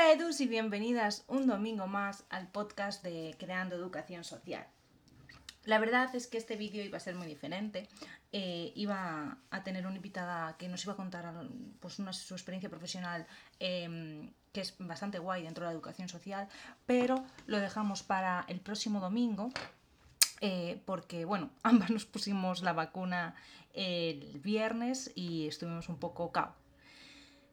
Hola Edus y bienvenidas un domingo más al podcast de Creando Educación Social. La verdad es que este vídeo iba a ser muy diferente. Eh, iba a tener una invitada que nos iba a contar pues, una, su experiencia profesional em, que es bastante guay dentro de la educación social, pero lo dejamos para el próximo domingo eh, porque, bueno, ambas nos pusimos la vacuna el viernes y estuvimos un poco cao.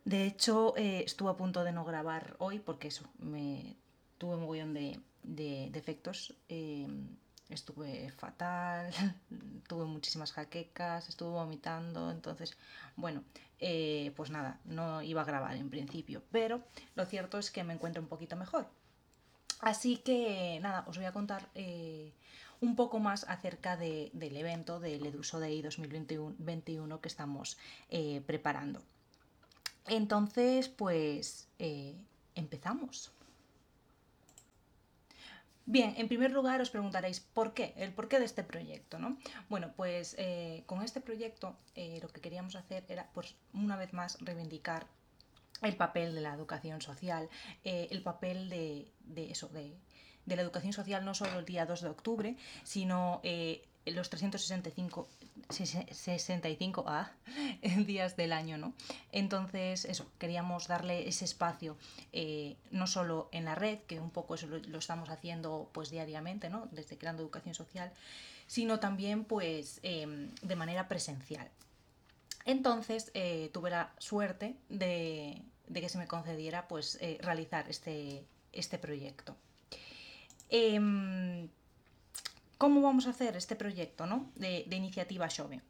De hecho, eh, estuve a punto de no grabar hoy porque eso, me tuve un mogollón de, de defectos. Em, estuve fatal, tuve muchísimas jaquecas, estuve vomitando, entonces, bueno, eh, pues nada, no iba a grabar en principio, pero lo cierto es que me encuentro un poquito mejor. Así que nada, os voy a contar eh, un poco más acerca del evento del Eduso Day 2021 que estamos preparando. Entonces, pues empezamos. Bien, en primer lugar os preguntaréis por qué, el porqué de este proyecto, ¿no? Bueno, pues eh, con este proyecto eh, lo que queríamos hacer era, pues, una vez más reivindicar el papel de la educación social, eh, el papel de, de eso, de, de, la educación social no solo el día 2 de octubre, sino los 365 65 a días del año, ¿no? Entonces, eso, queríamos darle ese espacio, eh, no solo en la red, que un poco eso lo, estamos haciendo pues diariamente, ¿no? Desde Creando Educación Social, sino también pues em, de manera presencial. Entonces, eh, tuve la suerte de, que se me concediera pues eh, realizar este, este proyecto. Em, ¿Cómo vamos a hacer este proyecto ¿no? de, iniciativa Xove?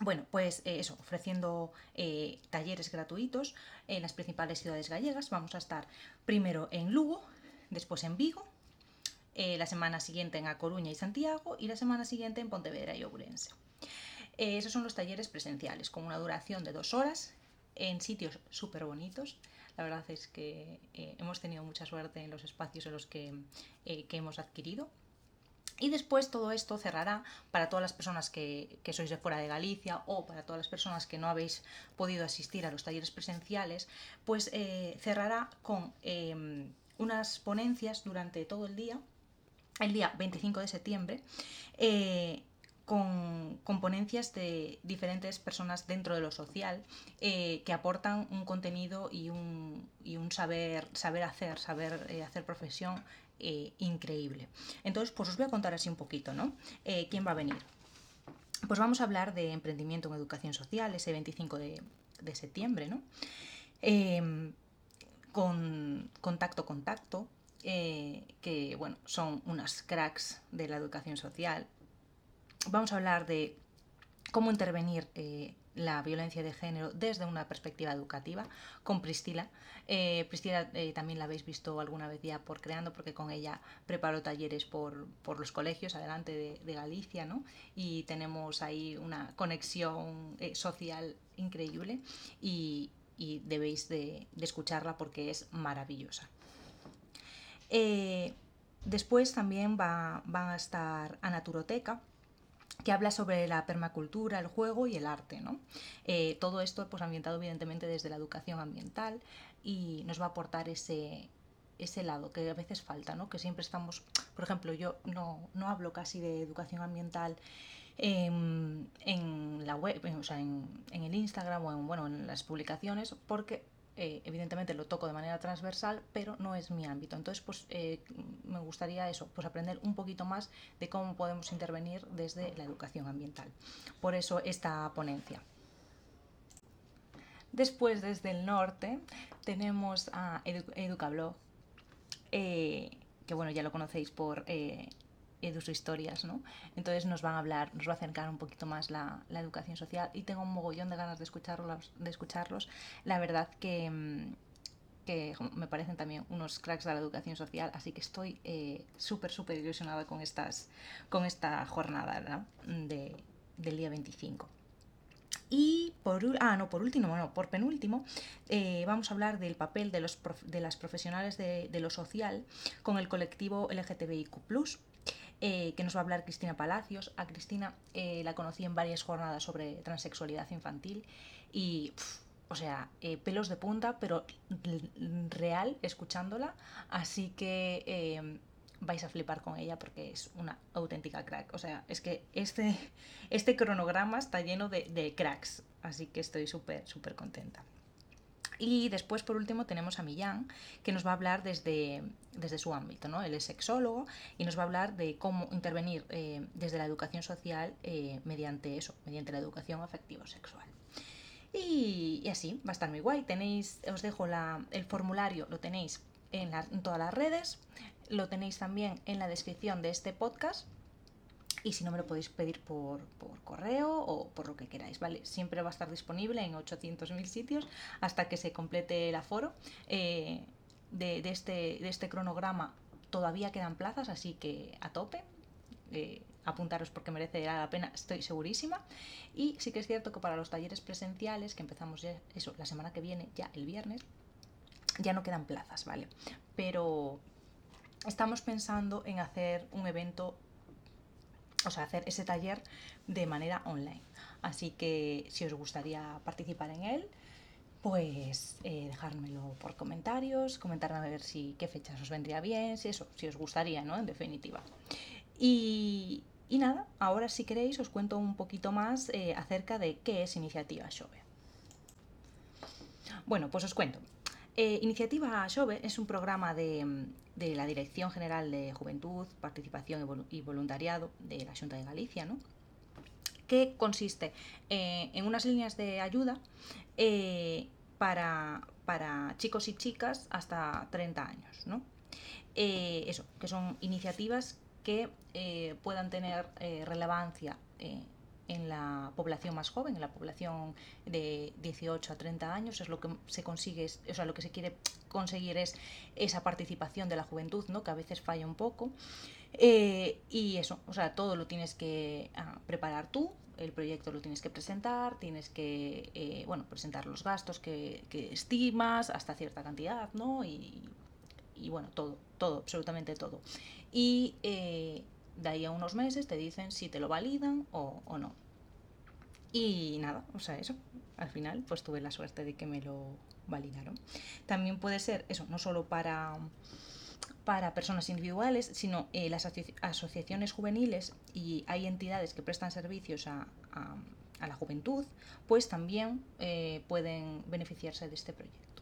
Bueno, pues eh, eso, ofreciendo eh, talleres gratuitos en las principales ciudades gallegas. Vamos a estar primero en Lugo, después en Vigo, eh, la semana siguiente en A Coruña y Santiago y la semana siguiente en Pontevedra y Ourense. esos son los talleres presenciales, con una duración de dos horas en sitios súper bonitos. La verdad es que hemos tenido mucha suerte en los espacios en los que hemos adquirido y después todo esto cerrará para todas las personas que, sois de fuera de Galicia o para todas las personas que no habéis podido asistir a los talleres presenciales, pues eh, cerrará con em, unas ponencias durante todo el día, el día 25 de septiembre, eh, con, ponencias de diferentes personas dentro de lo social eh, que aportan un contenido y un, y un saber, saber hacer, saber hacer profesión eh, increíble. Entonces, pues os voy a contar así un poquito, ¿no? Eh, ¿Quién va a venir? Pues vamos a hablar de emprendimiento en educación social ese 25 de, septiembre, ¿no? Con contacto contacto, eh, que bueno, son unas cracks de la educación social. Vamos a hablar de cómo intervenir la violencia de género desde una perspectiva educativa con Pristila. Eh, Pristila eh, también la habéis visto alguna vez ya por Creando, porque con ella preparo talleres por, los colegios adelante de, Galicia, ¿no? Y tenemos ahí una conexión eh, social increíble y, debéis de, escucharla porque es maravillosa. después también va, va a estar Anaturoteca, que habla sobre la permacultura, el juego y el arte. ¿no? Eh, todo esto pues, ambientado evidentemente desde la educación ambiental y nos va a aportar ese, ese lado que a veces falta, ¿no? que siempre estamos, por ejemplo, yo no, no hablo casi de educación ambiental en, la web, o sea, en, en, el Instagram o en, bueno, en las publicaciones, porque eh, evidentemente lo toco de manera transversal, pero no es mi ámbito. Entonces, pues eh, me gustaría eso, pues aprender un poquito más de cómo podemos intervenir desde la educación ambiental. Por eso esta ponencia. Después, desde el norte, tenemos a Educablog, eh, que bueno, ya lo conocéis por sus historias, ¿no? Entonces nos van a hablar, nos va a acercar un poquito más la, educación social y tengo un mogollón de ganas de escucharlos, de escucharlos. La verdad que, mm, que me parecen también unos cracks de la educación social, así que estoy eh, súper, súper ilusionada con, estas, con esta jornada de, del día 25. Y por, ah, no, por último, bueno, por penúltimo, eh, vamos a hablar del papel de, los de las profesionales de, de, lo social con el colectivo LGTBIQ eh, que nos va a hablar Cristina Palacios. A Cristina eh, la conocí en varias jornadas sobre transexualidad infantil y o sea, eh, pelos de punta, pero real escuchándola. Así que eh, vais a flipar con ella porque es una auténtica crack. O sea, es que este, este cronograma está lleno de, de cracks. Así que estoy súper, súper contenta. Y después, por último, tenemos a Millán, que nos va a hablar desde, desde su ámbito. ¿no? Él es sexólogo y nos va a hablar de cómo intervenir eh, desde la educación social eh, mediante eso, mediante la educación afectivo-sexual. Y, y, así, va a estar muy guay. Tenéis, os dejo la, el formulario, lo tenéis en todas las redes, lo tenéis también en la descripción de este podcast y si no me lo podéis pedir por, por, correo o por lo que queráis, ¿vale? Siempre va a estar disponible en 800.000 sitios hasta que se complete el aforo. Eh, de, de, este, de este cronograma todavía quedan plazas, así que a tope. Eh, apuntaros porque merece la pena, estoy segurísima. Y sí que es cierto que para los talleres presenciales, que empezamos ya, eso, la semana que viene, ya el viernes, ya no quedan plazas, ¿vale? Pero estamos pensando en hacer un evento o hacer ese taller de manera online. Así que si os gustaría participar en él, pues eh, dejármelo por comentarios, comentarme a ver si qué fechas os vendría bien, si eso, si os gustaría, ¿no? En definitiva. Y, y nada, ahora si queréis os cuento un poquito más eh, acerca de qué es Iniciativa Xove. Bueno, pues os cuento. Eh, Iniciativa Xove es un programa de, de, la Dirección General de Juventud, Participación y Voluntariado de la Junta de Galicia, ¿no? que consiste eh, en unas líneas de ayuda eh, para, para, chicos y chicas hasta 30 años. ¿no? Eso, que son iniciativas que puedan tener relevancia en la población más joven, en la población de 18 a 30 años, es lo que se consigue, o sea, lo que se quiere conseguir es esa participación de la juventud, ¿no? que a veces falla un poco. Eh, y eso, o sea, todo lo tienes que ah, preparar tú, el proyecto lo tienes que presentar, tienes que, eh, bueno, presentar los gastos que, estimas hasta cierta cantidad, ¿no? Y, y bueno, todo, todo, absolutamente todo. Y eh, de ahí a unos meses te dicen si te lo validan o, o, no. Y nada, o sea, eso, al final pues tuve la suerte de que me lo validaron. También puede ser eso, no solo para, para personas individuales, sino eh, las aso asociaciones juveniles y hay entidades que prestan servicios a, a, a la juventud, pues también eh, pueden beneficiarse de este proyecto.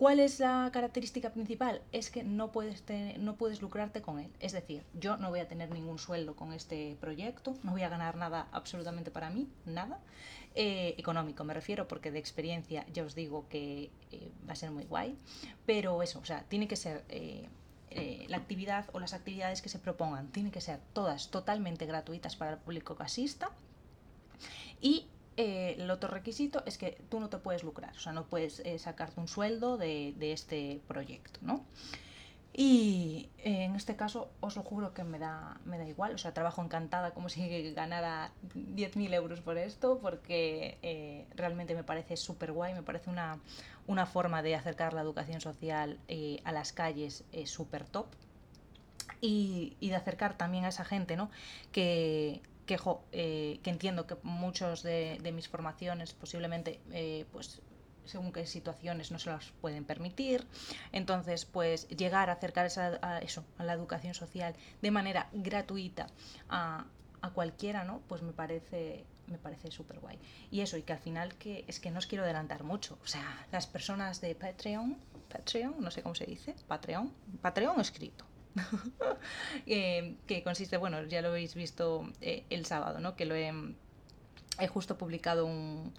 ¿Cuál es la característica principal? Es que no puedes, no puedes lucrarte con él. Es decir, yo no voy a tener ningún sueldo con este proyecto, no voy a ganar nada absolutamente para mí, nada. Eh, económico me refiero, porque de experiencia ya os digo que eh, va a ser muy guay. Pero eso, o sea, tiene que ser... Eh, eh, la actividad o las actividades que se propongan tienen que ser todas totalmente gratuitas para el público que asista y eh, el otro requisito es que tú no te puedes lucrar, o sea, no puedes eh, sacarte un sueldo de, de, este proyecto, ¿no? Y eh, en este caso os lo juro que me da, me da igual, o sea, trabajo encantada como si ganara 10.000 euros por esto, porque realmente me parece súper guay, me parece una, una forma de acercar la educación social a las calles súper top. Y, y de acercar también a esa gente, ¿no? Que, que, jo, eh, que entiendo que muchos de, de mis formaciones posiblemente eh, pues según qué situaciones no se las pueden permitir. Entonces, pues llegar a acercar esa, a eso, a la educación social de manera gratuita a, a cualquiera, ¿no? Pues me parece me parece súper guay. Y eso, y que al final que es que no os quiero adelantar mucho. O sea, las personas de Patreon, Patreon, no sé cómo se dice, Patreon, Patreon escrito, eh, que consiste, bueno, ya lo habéis visto eh, el sábado, ¿no? Que lo he, justo publicado un,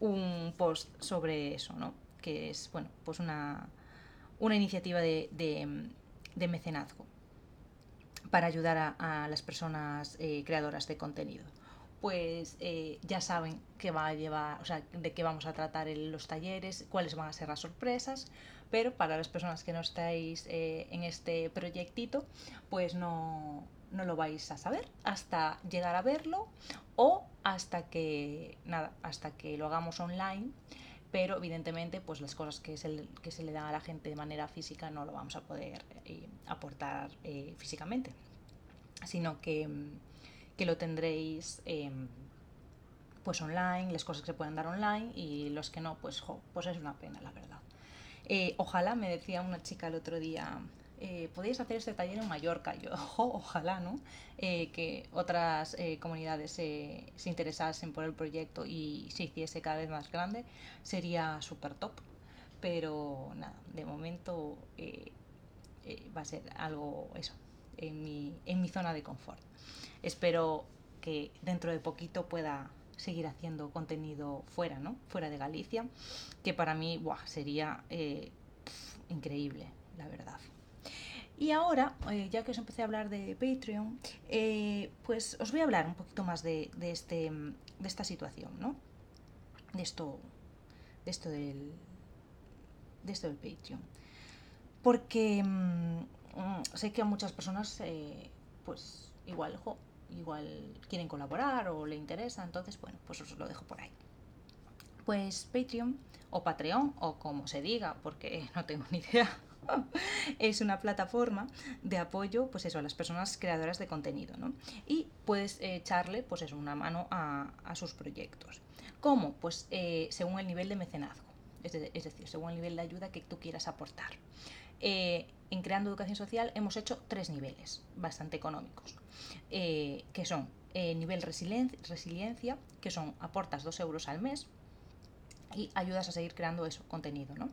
un, post sobre eso, ¿no? Que es, bueno, pues una, una iniciativa de, de, de mecenazgo para ayudar a, las personas eh, creadoras de contenido pues ya saben que va a llevar, o sea, de qué vamos a tratar en los talleres, cuáles van a ser las sorpresas, pero para las personas que no estáis eh, en este proyectito, pues no, no lo vais a saber hasta llegar a verlo o hasta que, nada, hasta que lo hagamos online, pero evidentemente pues las cosas que se, que se le dan a la gente de manera física no lo vamos a poder eh, aportar eh, físicamente, sino que, que lo tendréis... Eh, pues online, las cosas que se pueden dar online y los que no, pues, pues es una pena, la verdad. Eh, ojalá, me decía una chica el otro día, eh, podéis hacer este taller en Mallorca. Yo, ojalá, ¿no? Eh, que otras eh, comunidades se interesasen por el proyecto y se hiciese cada vez más grande, sería súper top. Pero nada, de momento va a ser algo, eso, en mi, en mi zona de confort. Espero que dentro de poquito pueda seguir haciendo contenido fuera, ¿no? Fuera de Galicia, que para mí sería increíble, la verdad. Y ahora, eh, ya que os empecé a hablar de Patreon, eh, pues os voy a hablar un poquito más de, este, de esta situación, ¿no? De esto, de esto del, de esto del Patreon. Porque mm, sé que a muchas personas, eh, pues igual, igual quieren colaborar o le interesa, entonces, bueno, pues os lo dejo por ahí. Pues Patreon o Patreon o como se diga, porque no tengo ni idea es una plataforma de apoyo pues eso, a las personas creadoras de contenido ¿no? y puedes echarle pues eso, una mano a, sus proyectos. ¿Cómo? Pues eh, según el nivel de mecenazgo, es, decir, según el nivel de ayuda que tú quieras aportar. Eh, en Creando Educación Social hemos hecho tres niveles bastante económicos, eh, que son nivel resiliencia, que son aportas dos euros al mes y ayudas a seguir creando eso, contenido. ¿no?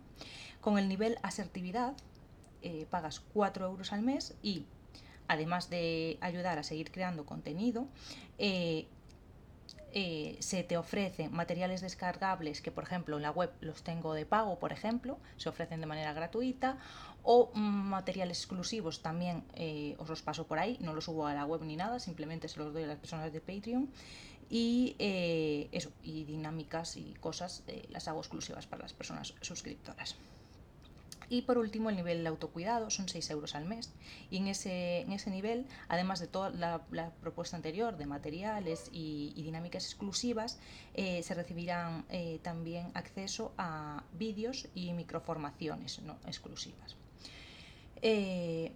Con el nivel asertividad eh, pagas 4 euros al mes y además de ayudar a seguir creando contenido, eh, eh, se te ofrecen materiales descargables que, por ejemplo, en la web los tengo de pago, por ejemplo, se ofrecen de manera gratuita, o mm, materiales exclusivos también os los paso por ahí, no los subo a la web ni nada, simplemente se los doy a las personas de Patreon. Y eso, y dinámicas y cosas las hago exclusivas para las personas suscriptoras. Y por último, el nivel de autocuidado son 6 euros al mes. Y en ese, en ese nivel, además de toda la, propuesta anterior de materiales y, dinámicas exclusivas, eh, se recibirán eh, también acceso a vídeos y microformaciones no exclusivas. Eh,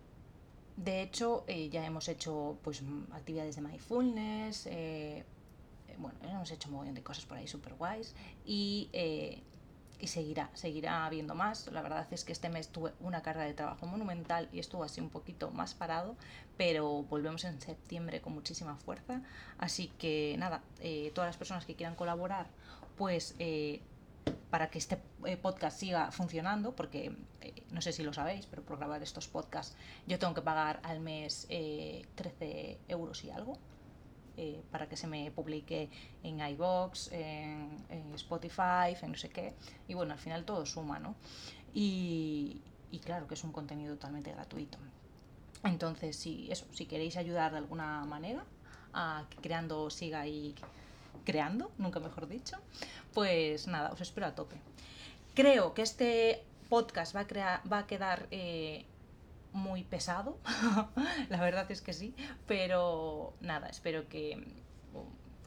de hecho, ya hemos hecho pues, actividades de mindfulness, bueno, hemos hecho un montón de cosas por ahí súper guays y y seguirá, seguirá habiendo más. La verdad es que este mes tuve una carga de trabajo monumental y estuvo así un poquito más parado, pero volvemos en septiembre con muchísima fuerza. Así que nada, eh, todas las personas que quieran colaborar, pues eh, para que este eh, podcast siga funcionando, porque no sé si lo sabéis, pero por grabar estos podcasts yo tengo que pagar al mes 13 euros y algo. Eh, para que se me publique en iBox, en, Spotify, en no sé qué. Y bueno, al final todo suma, ¿no? Y, claro que es un contenido totalmente gratuito. Entonces, si, eso, si queréis ayudar de alguna manera a que Creando siga ahí creando, nunca mejor dicho, pues nada, os espero a tope. Creo que este podcast va a, va a quedar eh, muy pesado, la verdad es que sí, pero nada, espero que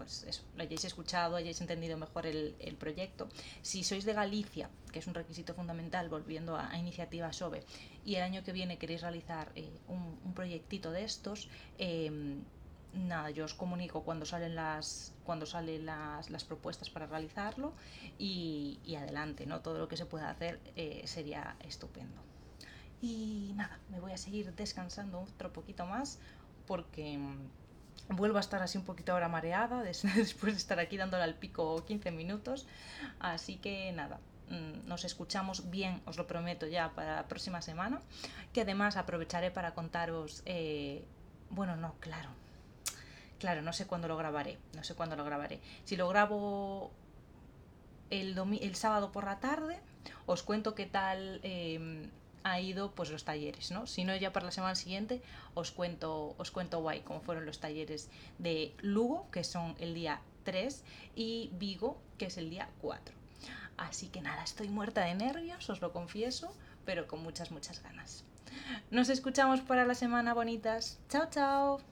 pues eso, lo hayáis escuchado, hayáis entendido mejor el, proyecto. Si sois de Galicia, que es un requisito fundamental, volviendo a, iniciativa SOBE, y el año que viene queréis realizar eh, un, proyectito de estos, em, nada, yo os comunico cuando salen las, cuando salen las, propuestas para realizarlo y, adelante, ¿no? Todo lo que se pueda hacer eh, sería estupendo. Y nada, me voy a seguir descansando otro poquito más porque mm, vuelvo a estar así un poquito ahora mareada después de estar aquí dándole al pico 15 minutos. Así que nada, mm, nos escuchamos bien, os lo prometo ya para la próxima semana, que además aprovecharé para contaros, eh, bueno, no, claro, claro, no sé cuándo lo grabaré, no sé cuándo lo grabaré. Si lo grabo el, el sábado por la tarde, os cuento qué tal... Em, ha ido pues los talleres, ¿no? Si no, ya para la semana siguiente os cuento, os cuento guay cómo fueron los talleres de Lugo, que son el día 3, y Vigo, que es el día 4. Así que nada, estoy muerta de nervios, os lo confieso, pero con muchas, muchas ganas. Nos escuchamos para la semana, bonitas. Chao, chao.